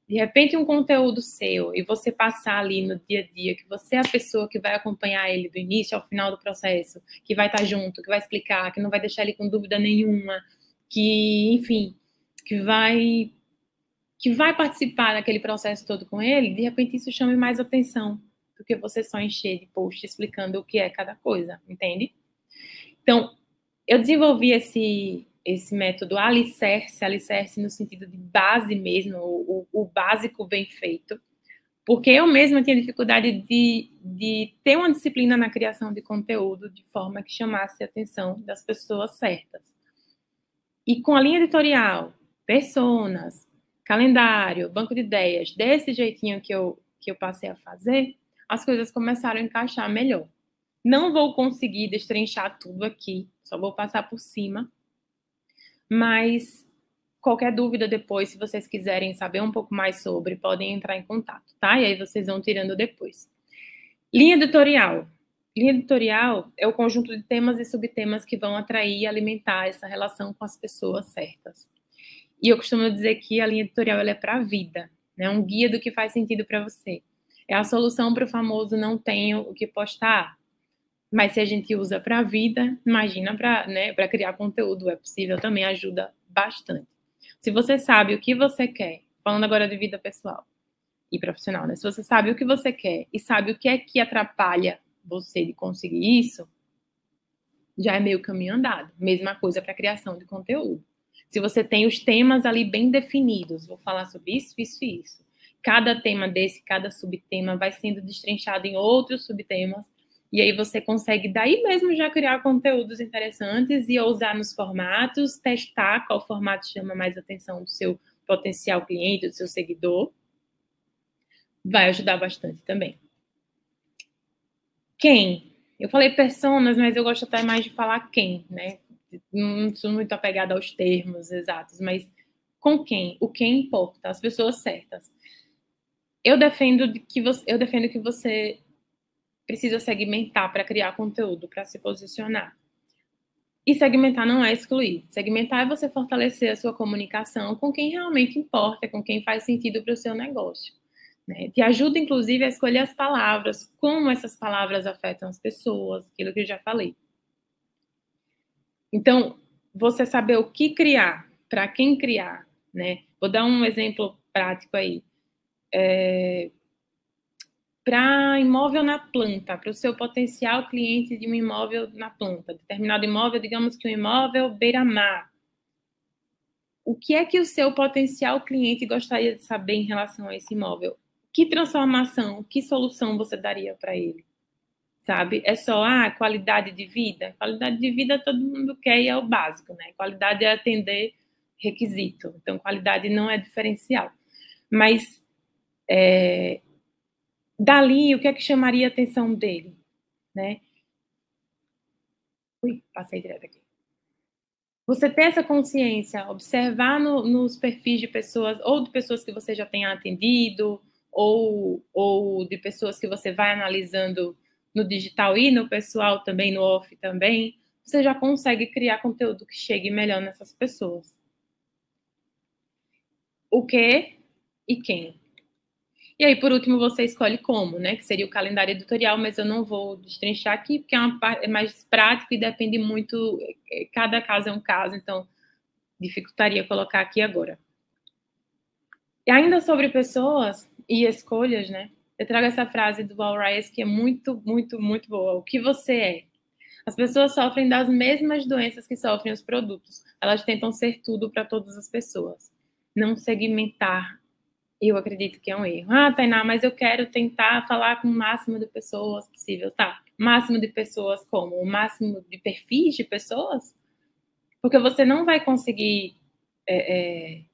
De repente, um conteúdo seu e você passar ali no dia a dia, que você é a pessoa que vai acompanhar ele do início ao final do processo, que vai estar junto, que vai explicar, que não vai deixar ele com dúvida nenhuma, que, enfim, que vai que vai participar daquele processo todo com ele, de repente isso chame mais atenção do que você só encher de post explicando o que é cada coisa, entende? Então, eu desenvolvi esse, esse método alicerce, alicerce no sentido de base mesmo, o, o básico bem feito, porque eu mesma tinha dificuldade de, de ter uma disciplina na criação de conteúdo de forma que chamasse a atenção das pessoas certas. E com a linha editorial, personas, calendário, banco de ideias, desse jeitinho que eu, que eu passei a fazer, as coisas começaram a encaixar melhor. Não vou conseguir destrinchar tudo aqui, só vou passar por cima. Mas qualquer dúvida depois, se vocês quiserem saber um pouco mais sobre, podem entrar em contato, tá? E aí vocês vão tirando depois. Linha editorial. Linha editorial é o conjunto de temas e subtemas que vão atrair e alimentar essa relação com as pessoas certas. E eu costumo dizer que a linha editorial é para a vida, né? um guia do que faz sentido para você. É a solução para o famoso não tenho o que postar. Mas se a gente usa para a vida, imagina para né, criar conteúdo, é possível também, ajuda bastante. Se você sabe o que você quer, falando agora de vida pessoal e profissional, né? Se você sabe o que você quer e sabe o que é que atrapalha você de conseguir isso, já é meio caminho andado. Mesma coisa para criação de conteúdo. Se você tem os temas ali bem definidos, vou falar sobre isso, isso e isso cada tema desse, cada subtema vai sendo destrinchado em outros subtemas, e aí você consegue daí mesmo já criar conteúdos interessantes e usar nos formatos, testar qual formato chama mais atenção do seu potencial cliente, do seu seguidor. Vai ajudar bastante também. Quem? Eu falei personas, mas eu gosto até mais de falar quem, né? Não sou muito apegada aos termos exatos, mas com quem? O quem importa, as pessoas certas eu defendo que você, eu defendo que você precisa segmentar para criar conteúdo, para se posicionar. E segmentar não é excluir. Segmentar é você fortalecer a sua comunicação com quem realmente importa, com quem faz sentido para o seu negócio. Né? Te ajuda, inclusive, a escolher as palavras, como essas palavras afetam as pessoas, aquilo que eu já falei. Então, você saber o que criar, para quem criar, né? Vou dar um exemplo prático aí é, para imóvel na planta, para o seu potencial cliente de um imóvel na planta, determinado imóvel, digamos que um imóvel beira-mar. O que é que o seu potencial cliente gostaria de saber em relação a esse imóvel? Que transformação, que solução você daria para ele? Sabe? É só a ah, qualidade de vida? Qualidade de vida todo mundo quer e é o básico, né? Qualidade é atender requisito. Então, qualidade não é diferencial. Mas é, dali, o que é que chamaria a atenção dele? Né? Ui, passei direto aqui. Você ter essa consciência, observar no, nos perfis de pessoas, ou de pessoas que você já tenha atendido, ou, ou de pessoas que você vai analisando no digital e no pessoal também, no off também, você já consegue criar conteúdo que chegue melhor nessas pessoas. O que e quem? E aí, por último, você escolhe como, né? Que seria o calendário editorial, mas eu não vou destrinchar aqui, porque é, uma, é mais prático e depende muito, é, cada caso é um caso, então dificultaria colocar aqui agora. E ainda sobre pessoas e escolhas, né? Eu trago essa frase do Wal Reyes que é muito, muito, muito boa. O que você é? As pessoas sofrem das mesmas doenças que sofrem os produtos. Elas tentam ser tudo para todas as pessoas. Não segmentar eu acredito que é um erro. Ah, Tainá, mas eu quero tentar falar com o máximo de pessoas possível. Tá, máximo de pessoas como? O máximo de perfis de pessoas? Porque você não vai conseguir é, é,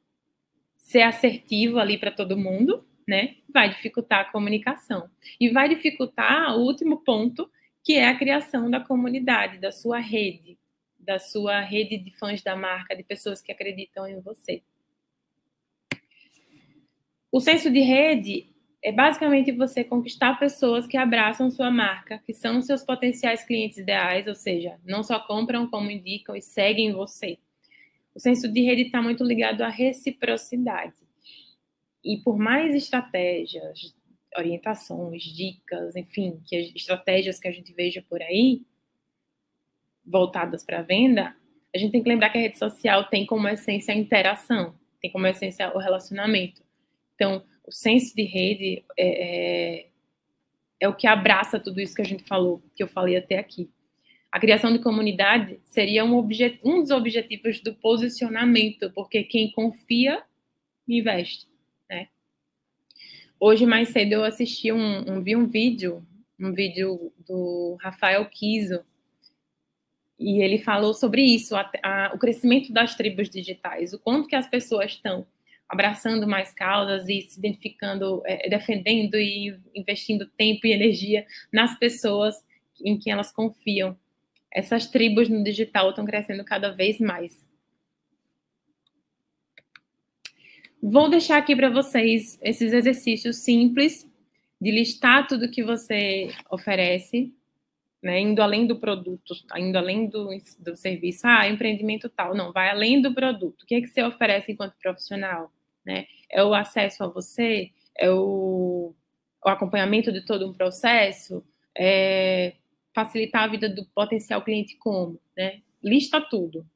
ser assertivo ali para todo mundo, né? Vai dificultar a comunicação. E vai dificultar o último ponto, que é a criação da comunidade, da sua rede, da sua rede de fãs da marca, de pessoas que acreditam em você. O senso de rede é basicamente você conquistar pessoas que abraçam sua marca, que são seus potenciais clientes ideais, ou seja, não só compram, como indicam e seguem você. O senso de rede está muito ligado à reciprocidade. E por mais estratégias, orientações, dicas, enfim, que estratégias que a gente veja por aí, voltadas para a venda, a gente tem que lembrar que a rede social tem como essência a interação, tem como essência o relacionamento. Então, o senso de rede é, é, é o que abraça tudo isso que a gente falou, que eu falei até aqui. A criação de comunidade seria um, um dos objetivos do posicionamento, porque quem confia, investe. Hoje, mais cedo, eu assisti um, um vi um vídeo, um vídeo do Rafael Kiso, e ele falou sobre isso, a, a, o crescimento das tribos digitais, o quanto que as pessoas estão abraçando mais causas e se identificando, é, defendendo e investindo tempo e energia nas pessoas em que elas confiam. Essas tribos no digital estão crescendo cada vez mais. Vou deixar aqui para vocês esses exercícios simples de listar tudo que você oferece, né, indo além do produto, indo além do, do serviço. Ah, empreendimento tal. Não, vai além do produto. O que é que você oferece enquanto profissional? né? É o acesso a você, é o, o acompanhamento de todo um processo, é facilitar a vida do potencial cliente como, né? Lista tudo.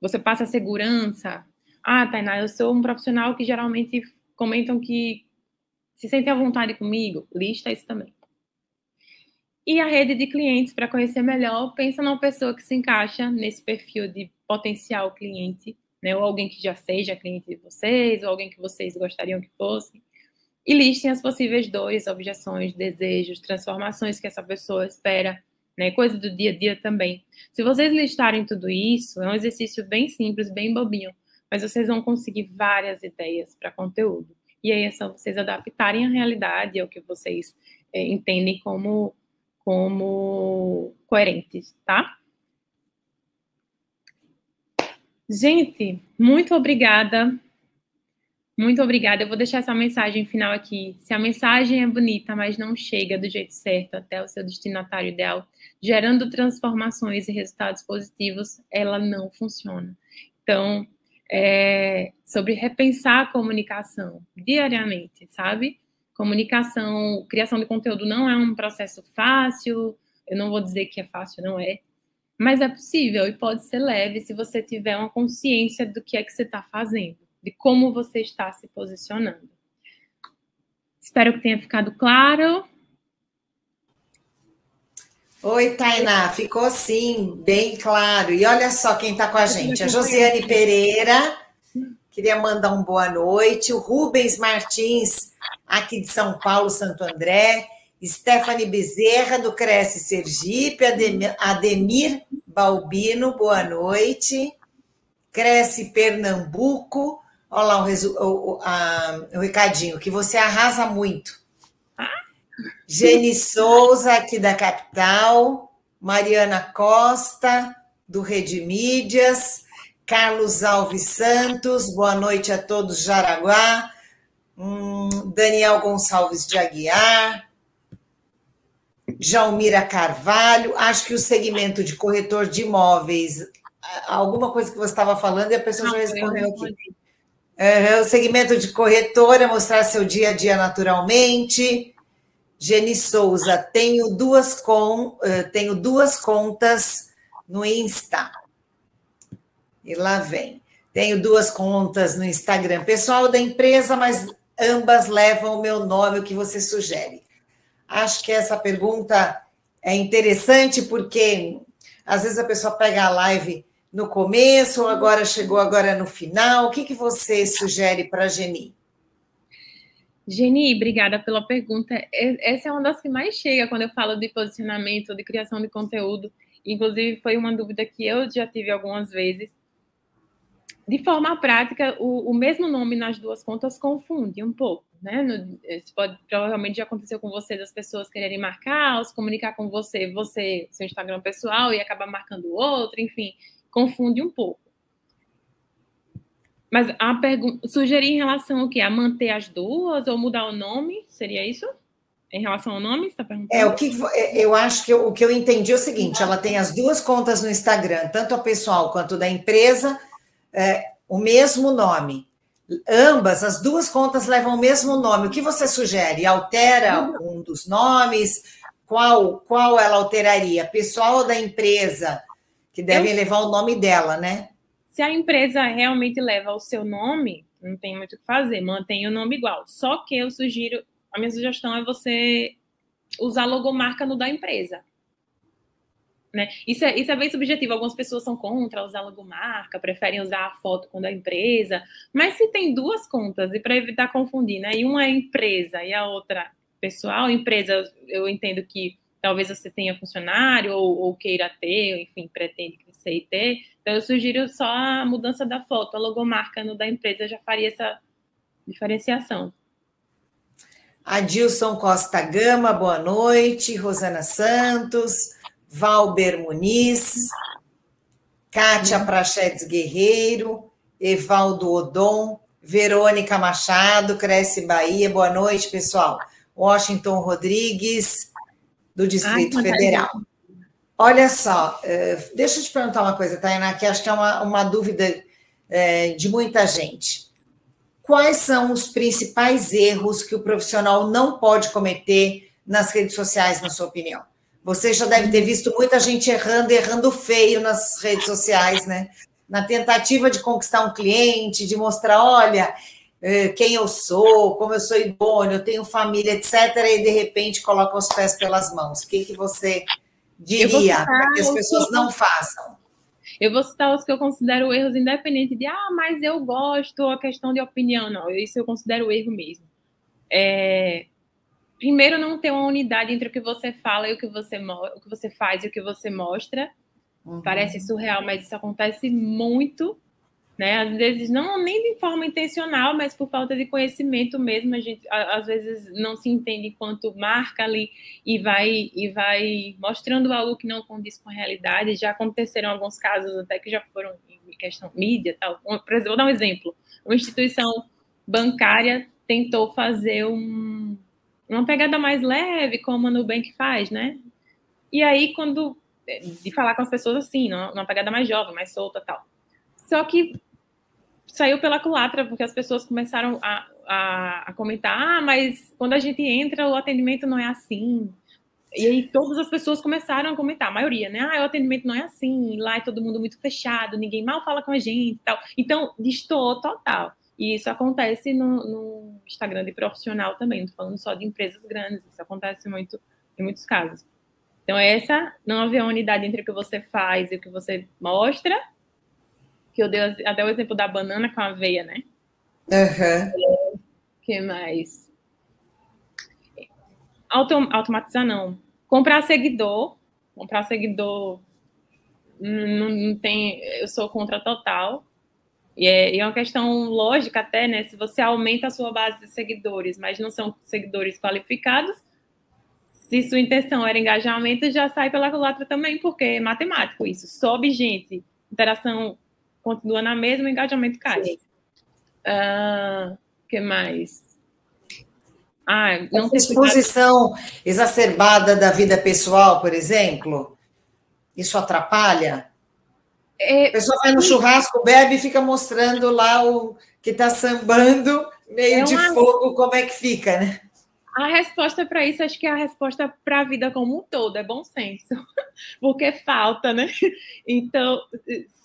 Você passa segurança. Ah, Tainá, eu sou um profissional que geralmente comentam que se sentem à vontade comigo. Lista isso também. E a rede de clientes, para conhecer melhor, pensa numa pessoa que se encaixa nesse perfil de potencial cliente né? Ou alguém que já seja cliente de vocês, ou alguém que vocês gostariam que fosse. E listem as possíveis dores, objeções, desejos, transformações que essa pessoa espera, né? Coisa do dia a dia também. Se vocês listarem tudo isso, é um exercício bem simples, bem bobinho, mas vocês vão conseguir várias ideias para conteúdo. E aí é só vocês adaptarem a realidade ao que vocês é, entendem como, como coerentes, tá? Gente, muito obrigada. Muito obrigada. Eu vou deixar essa mensagem final aqui. Se a mensagem é bonita, mas não chega do jeito certo até o seu destinatário ideal, gerando transformações e resultados positivos, ela não funciona. Então, é sobre repensar a comunicação diariamente, sabe? Comunicação, criação de conteúdo não é um processo fácil. Eu não vou dizer que é fácil, não é mas é possível e pode ser leve se você tiver uma consciência do que é que você está fazendo, de como você está se posicionando. Espero que tenha ficado claro. Oi, Tainá, ficou sim, bem claro. E olha só quem está com a gente, a Josiane Pereira, queria mandar um boa noite, o Rubens Martins, aqui de São Paulo, Santo André, Stephanie Bezerra, do Cresce Sergipe, Ademir Balbino, boa noite. Cresce Pernambuco, olha lá o, o, a, o recadinho, que você arrasa muito. Gene Souza, aqui da capital, Mariana Costa, do Rede Mídias, Carlos Alves Santos, boa noite a todos, Jaraguá, hum, Daniel Gonçalves de Aguiar, Jalmira Carvalho, acho que o segmento de corretor de imóveis, alguma coisa que você estava falando e a pessoa Não, já respondeu aqui. o segmento de corretor é mostrar seu dia a dia naturalmente. Geni Souza, tenho duas, com, tenho duas contas no Insta. E lá vem. Tenho duas contas no Instagram pessoal da empresa, mas ambas levam o meu nome, o que você sugere. Acho que essa pergunta é interessante porque às vezes a pessoa pega a live no começo, ou agora chegou agora no final. O que, que você sugere para a Geni? Geni, obrigada pela pergunta. Essa é uma das que mais chega quando eu falo de posicionamento, de criação de conteúdo. Inclusive, foi uma dúvida que eu já tive algumas vezes. de forma prática, o, o, mesmo nome nas duas contas confunde um pouco, né? No, isso pode, provavelmente já aconteceu com você das pessoas quererem marcar, se comunicar com você, você, seu Instagram pessoal, e acabar marcando o outro, enfim, confunde um pouco. Mas a pergunta, sugerir em relação ao quê? A manter as duas ou mudar o nome? Seria isso? Em relação ao nome, você está perguntando? É, o que é, eu acho que eu, o que eu entendi é o seguinte: ela tem as duas contas no Instagram, tanto a pessoal quanto da empresa, é, o mesmo nome. Ambas, as duas contas levam o mesmo nome. O que você sugere? Altera um dos nomes? Qual, qual ela alteraria? Pessoal ou da empresa? Que devem eu... levar o nome dela, né? Se a empresa realmente leva o seu nome, não tem muito o que fazer, mantém o nome igual. Só que eu sugiro, a minha sugestão é você usar logomarca no da empresa. Né? Isso, é, isso é bem subjetivo. Algumas pessoas são contra usar logomarca, preferem usar a foto com a empresa. Mas se tem duas contas, e para evitar confundir, né? E uma é empresa e a outra pessoal, empresa, eu entendo que talvez você tenha funcionário ou, ou queira ter, enfim, pretende crescer e ter. Então, eu sugiro só a mudança da foto, a logomarca no da empresa já faria essa diferenciação. Adilson Costa Gama, boa noite. Rosana Santos. Valber Muniz, Kátia uhum. Prachedes Guerreiro, Evaldo Odon, Verônica Machado, Cresce Bahia, boa noite, pessoal. Washington Rodrigues, do Distrito Ai, Federal. Olha só, eh, deixa eu te perguntar uma coisa, Tainá, que acho que é uma, uma dúvida eh, de muita gente. Quais são os principais erros que o profissional não pode cometer nas redes sociais, na sua opinião? Você já deve ter visto muita gente errando, errando feio nas redes sociais, né? Na tentativa de conquistar um cliente, de mostrar, olha, quem eu sou, como eu sou idôneo, eu tenho família, etc. E de repente coloca os pés pelas mãos. O que, que você diria para que as pessoas não façam? Eu vou citar os que eu considero erros independente de, ah, mas eu gosto, a questão de opinião. Não, isso eu considero erro mesmo. É, primeiro não ter uma unidade entre o que você fala e o que você, o que você faz e o que você mostra. Uhum. Parece surreal, mas isso acontece muito, né? Às vezes não nem de forma intencional, mas por falta de conhecimento mesmo, a gente às vezes não se entende quanto marca ali e vai e vai mostrando algo que não condiz com a realidade. Já aconteceram alguns casos até que já foram em questão mídia, tal. Por exemplo, vou dar um exemplo. Uma instituição bancária tentou fazer um uma pegada mais leve, como a Nubank faz, né? E aí, quando. De falar com as pessoas assim, numa pegada mais jovem, mais solta tal. Só que saiu pela culatra, porque as pessoas começaram a, a, a, comentar: ah, mas quando a gente entra, o atendimento não é assim. E aí todas as pessoas começaram a comentar, a maioria, né? Ah, o atendimento não é assim, lá é todo mundo muito fechado, ninguém mal fala com a gente e tal. Então, destoou total. E isso acontece no, no Instagram de profissional também, não estou falando só de empresas grandes, isso acontece muito em muitos casos. Então, essa não haver unidade entre o que você faz e o que você mostra, que eu dei até o exemplo da banana com a aveia, né? Uhum. que mais? Autom automatizar, não. Comprar seguidor. Comprar seguidor não, não tem. Eu sou contra total. E é, e é uma questão lógica até, né? Se você aumenta a sua base de seguidores, mas não são seguidores qualificados, se sua intenção era engajamento, já sai pela culatra também, porque é matemático isso. Sobe gente, interação continua na mesma, o engajamento cai. O ah, que mais? Ah, não Essa exposição exacerbada da vida pessoal, por exemplo, isso atrapalha? É, a pessoa vai no churrasco, bebe e fica mostrando lá o que está sambando, meio é de fogo, como é que fica, né? A resposta para isso, acho que é a resposta para a vida como um todo, é bom senso, <laughs> porque falta, né? Então,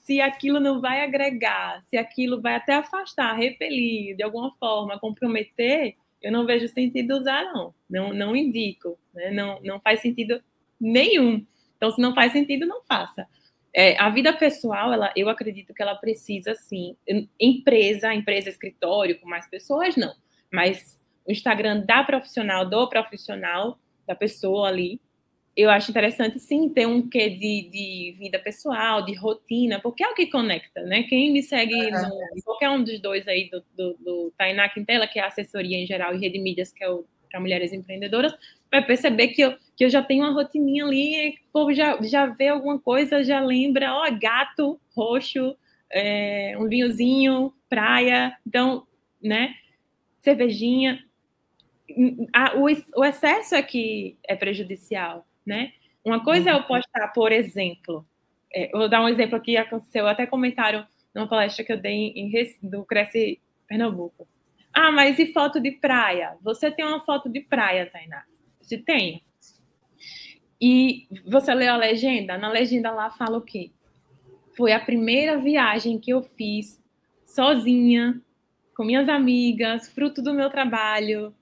se aquilo não vai agregar, se aquilo vai até afastar, repelir, de alguma forma, comprometer, eu não vejo sentido usar, não. Não, não indico, né? não, não faz sentido nenhum. Então, se não faz sentido, não faça. É, a vida pessoal, ela, eu acredito que ela precisa, sim, empresa, empresa, escritório, com mais pessoas, não. Mas o Instagram da profissional, do profissional, da pessoa ali, eu acho interessante, sim, ter um quê de, de vida pessoal, de rotina, porque é o que conecta, né? Quem me segue no, em qualquer um dos dois aí, do, do, do Tainá Quintela, que é a assessoria em geral, e Rede Mídias, que é para mulheres empreendedoras, vai perceber que eu, que eu já tenho uma rotininha ali, o povo já, já vê alguma coisa, já lembra, ó, gato roxo, é, um vinhozinho, praia, então, né? Cervejinha. A, o, o excesso é que é prejudicial né? Uma coisa é eu uhum. postar, por exemplo, é, vou dar um exemplo aqui, aconteceu até comentaram numa palestra que eu dei em, do Cresce Pernambuco. Ah, mas e foto de praia? Você tem uma foto de praia, Tainá? Se tem. E você leu a legenda? Na legenda lá fala o quê? Foi a primeira viagem que eu fiz sozinha, com minhas amigas, fruto do meu trabalho,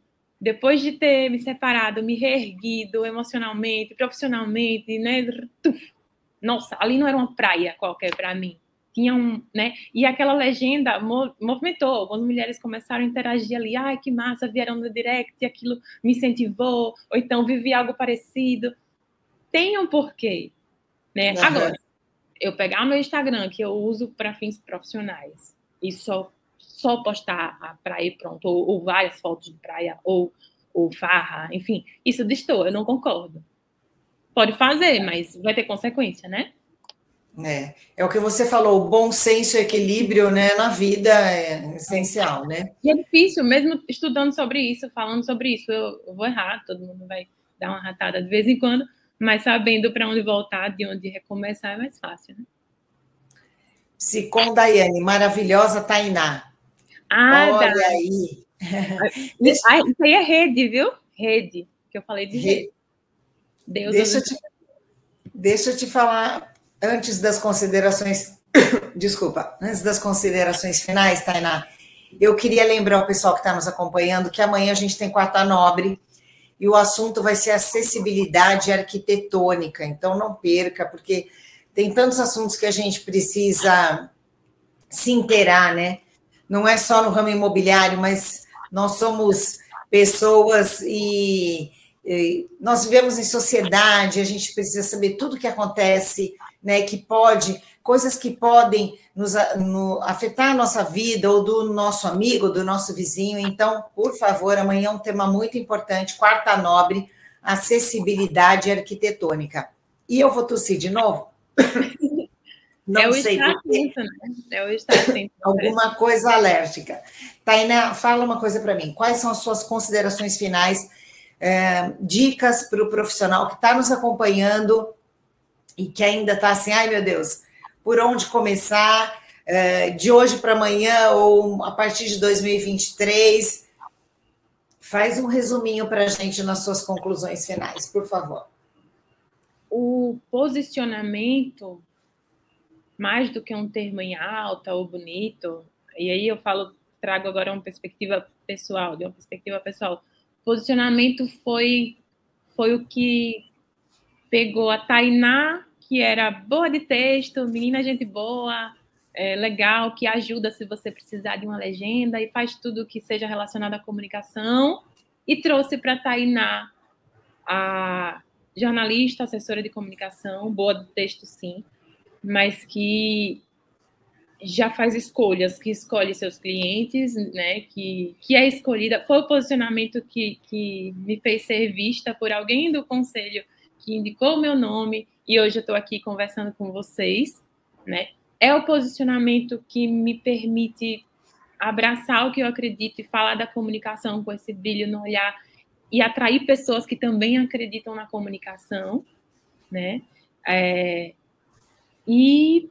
depois de ter me separado, me reerguido emocionalmente, profissionalmente, né? Nossa, ali não era uma praia qualquer para mim. Tinha um, né? E aquela legenda movimentou. Algumas mulheres começaram a interagir ali. Ai, que massa, vieram no direct, e aquilo me incentivou. Ou então vivi algo parecido. Tem um porquê, né? Uhum. Agora, eu pegar o meu Instagram, que eu uso para fins profissionais, e só só postar a praia pronto, ou, ou várias fotos de praia, ou, ou farra, enfim, isso destoa, eu não concordo. Pode fazer, mas vai ter consequência, né? É, é o que você falou, o bom senso e equilíbrio né, na vida é essencial, né? E é difícil, mesmo estudando sobre isso, falando sobre isso, eu, eu vou errar, todo mundo vai dar uma ratada de vez em quando, mas sabendo para onde voltar, de onde recomeçar, é mais fácil, né? Sicom Daiane, maravilhosa Tainá. Ah, Olha tá. aí. <laughs> Ah, isso aí é rede, viu? Rede, que eu falei de rede. Deus deixa, eu te, deixa eu te falar, antes das considerações, <coughs> desculpa, antes das considerações finais, Tainá, eu queria lembrar o pessoal que está nos acompanhando que amanhã a gente tem quarta nobre e o assunto vai ser acessibilidade arquitetônica. Então não perca, porque tem tantos assuntos que a gente precisa se inteirar, né? Não é só no ramo imobiliário, mas nós somos pessoas e, e nós vivemos em sociedade, a gente precisa saber tudo o que acontece, né, que pode, coisas que podem nos no, afetar a nossa vida, ou do nosso amigo, do nosso vizinho. Então, por favor, amanhã é um tema muito importante, quarta nobre, acessibilidade arquitetônica. E eu vou tossir de novo? <laughs> Não é o sei estar atento, né? É o estar atento. <laughs> Alguma coisa alérgica. Tainá, fala uma coisa para mim. Quais são as suas considerações finais, é, dicas para o profissional que está nos acompanhando e que ainda está assim, ai meu Deus, por onde começar? É, de hoje para amanhã ou a partir de 2023? Faz um resuminho para a gente nas suas conclusões finais, por favor. O posicionamento mais do que um termo em alta ou bonito. E aí eu falo, trago agora uma perspectiva pessoal, de uma perspectiva pessoal. Posicionamento foi foi o que pegou a Tainá, que era boa de texto, menina gente boa, é, legal, que ajuda se você precisar de uma legenda e faz tudo que seja relacionado à comunicação, e trouxe para Tainá a jornalista, assessora de comunicação, boa de texto sim, mas que já faz escolhas, que escolhe seus clientes, né? Que, que é escolhida. Foi o posicionamento que, que me fez ser vista por alguém do conselho que indicou o meu nome e hoje eu estou aqui conversando com vocês, né? É o posicionamento que me permite abraçar o que eu acredito e falar da comunicação com esse brilho no olhar e atrair pessoas que também acreditam na comunicação, né? É, e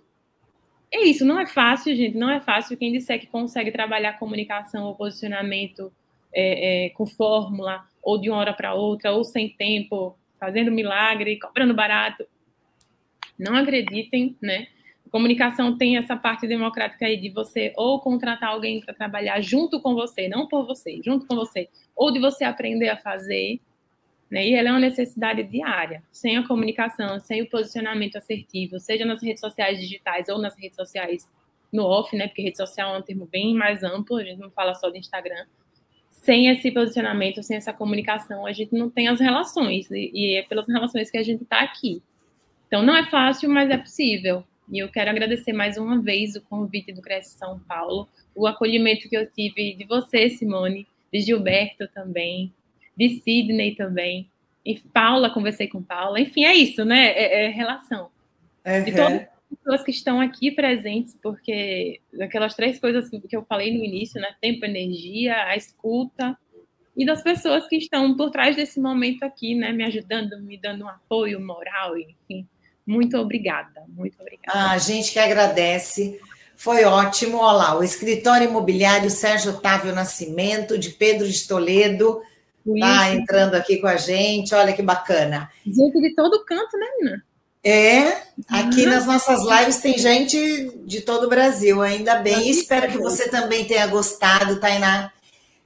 é isso, não é fácil, gente, não é fácil. Quem disser que consegue trabalhar comunicação ou posicionamento é, é, com fórmula, ou de uma hora para outra, ou sem tempo, fazendo milagre, cobrando barato, não acreditem, né? Comunicação tem essa parte democrática aí de você ou contratar alguém para trabalhar junto com você, não por você, junto com você, ou de você aprender a fazer, né? E ela é uma necessidade diária. Sem a comunicação, sem o posicionamento assertivo, seja nas redes sociais digitais ou nas redes sociais no off, né? Porque rede social é um termo bem mais amplo, a gente não fala só de Instagram. sem esse posicionamento, sem essa comunicação, a gente não tem as relações, e é pelas relações que a gente está aqui. Então, não é fácil, mas é possível. E eu quero agradecer mais uma vez o convite do Cresce São Paulo, o acolhimento que eu tive de você, Simone, de Gilberto também, de Sidney também, e Paula, conversei com Paula, enfim, é isso, né? É, é relação. Uhum. De todas as pessoas que estão aqui presentes, porque aquelas três coisas que eu falei no início, né? Tempo, energia, a escuta, e das pessoas que estão por trás desse momento aqui, né? Me ajudando, me dando um apoio moral, enfim. Muito obrigada, muito obrigada. Ah, a gente que agradece. Foi ótimo. Olha lá, o escritório imobiliário Sérgio Otávio Nascimento, de Pedro de Toledo, está entrando aqui com a gente. Olha que bacana. Gente de todo canto, né, Nina? É, aqui uhum. nas nossas lives tem gente de todo o Brasil, ainda bem. espero que você também tenha gostado, Tainá.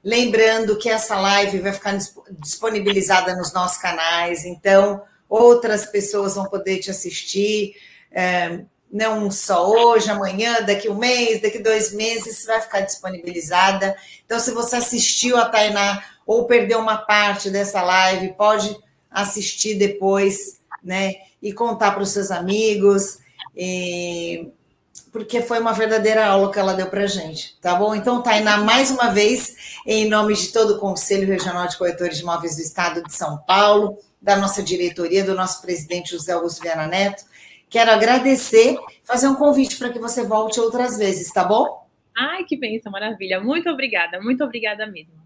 Lembrando que essa live vai ficar disponibilizada nos nossos canais, então outras pessoas vão poder te assistir. É, não só hoje, amanhã, daqui um mês, daqui dois meses, vai ficar disponibilizada. Então, se você assistiu a Tainá ou perdeu uma parte dessa live, pode assistir depois, né? E contar para os seus amigos, e... porque foi uma verdadeira aula que ela deu para gente, tá bom? Então, Tainá, mais uma vez, em nome de todo o Conselho Regional de Corretores de Imóveis do Estado de São Paulo, da nossa diretoria, do nosso presidente José Augusto Viana Neto, Quero agradecer, fazer um convite para que você volte outras vezes, tá bom? Ai, que bênção, maravilha. Muito obrigada, muito obrigada mesmo.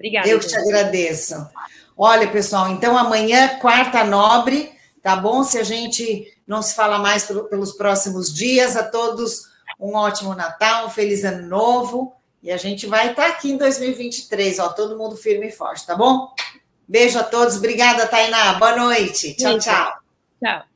Obrigada. Eu que te agradeço. Olha, pessoal, então amanhã, quarta nobre, tá bom? Se a gente não se fala mais pelos próximos dias, a todos um ótimo Natal, um feliz ano novo. E a gente vai estar aqui em 2023, ó, todo mundo firme e forte, tá bom? Beijo a todos, obrigada, Tainá. Boa noite. Tchau, tchau. Tchau.